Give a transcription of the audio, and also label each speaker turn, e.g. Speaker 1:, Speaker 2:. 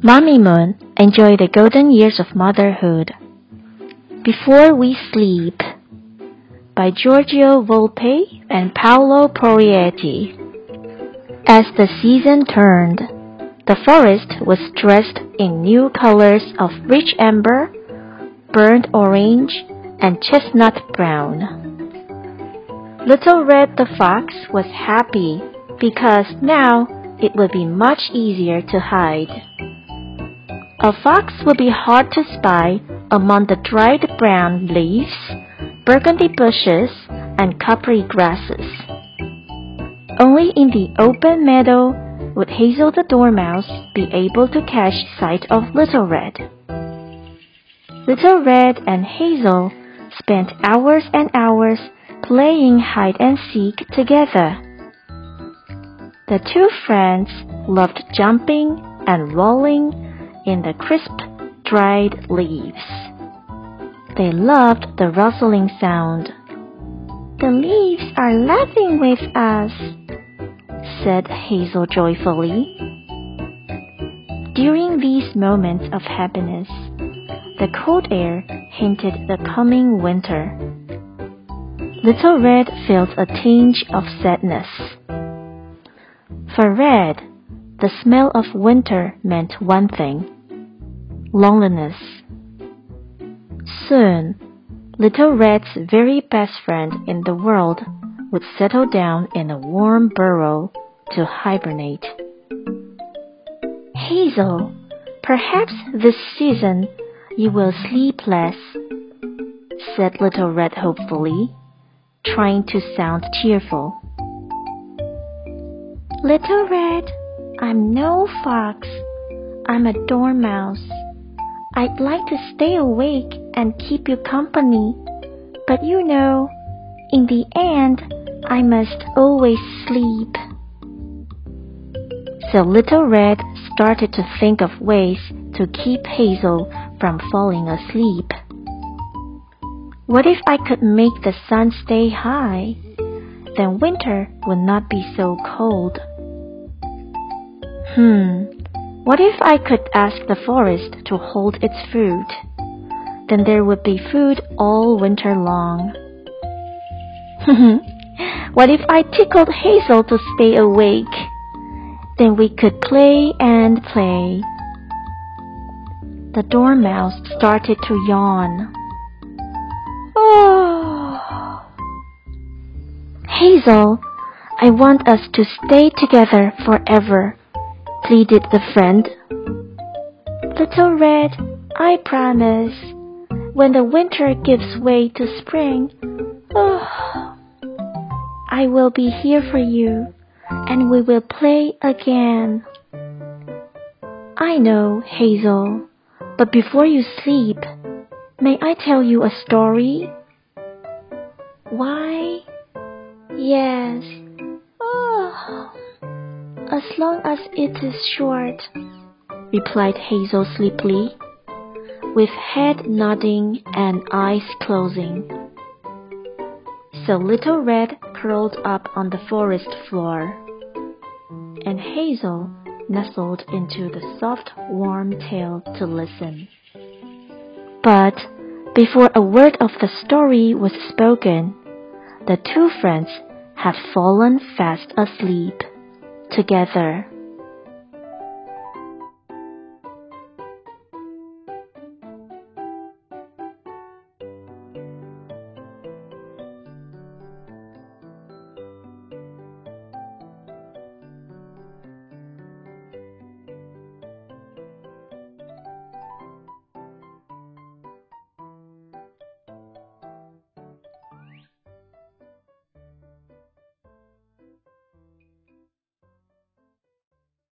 Speaker 1: Mommy Moon, enjoy the golden years of motherhood. Before We Sleep by Giorgio Volpe and Paolo Proietti. As the season turned, the forest was dressed in new colors of rich amber, burnt orange, and chestnut brown. Little Red the Fox was happy because now it would be much easier to hide. A fox would be hard to spy among the dried brown leaves, burgundy bushes, and coppery grasses. Only in the open meadow would Hazel the Dormouse be able to catch sight of Little Red. Little Red and Hazel spent hours and hours playing hide and seek together. The two friends loved jumping and rolling in the crisp, dried leaves. They loved the rustling sound. The leaves are laughing with us, said Hazel joyfully. During these moments of happiness, the cold air hinted the coming winter. Little Red felt a tinge of sadness. For Red, the smell of winter meant one thing loneliness. Soon, Little Red's very best friend in the world would settle down in a warm burrow to hibernate. Hazel, perhaps this season you will sleep less, said Little Red hopefully, trying to sound cheerful. Little Red, I'm no fox. I'm a dormouse. I'd like to stay awake and keep you company, but you know, in the end, I must always sleep. So Little Red started to think of ways to keep Hazel from falling asleep. What if I could make the sun stay high? Then winter would not be so cold. Hmm, what if I could ask the forest to hold its fruit? Then there would be food all winter long. Hmm What if I tickled Hazel to stay awake? Then we could play and play. The dormouse started to yawn. Oh. Hazel, I want us to stay together forever pleaded the friend. Little Red, I promise. When the winter gives way to spring, oh, I will be here for you, and we will play again. I know, Hazel, but before you sleep, may I tell you a story? Why? Yes. Oh as long as it is short, replied Hazel sleepily, with head nodding and eyes closing. So Little Red curled up on the forest floor, and Hazel nestled into the soft, warm tail to listen. But before a word of the story was spoken, the two friends had fallen fast asleep together.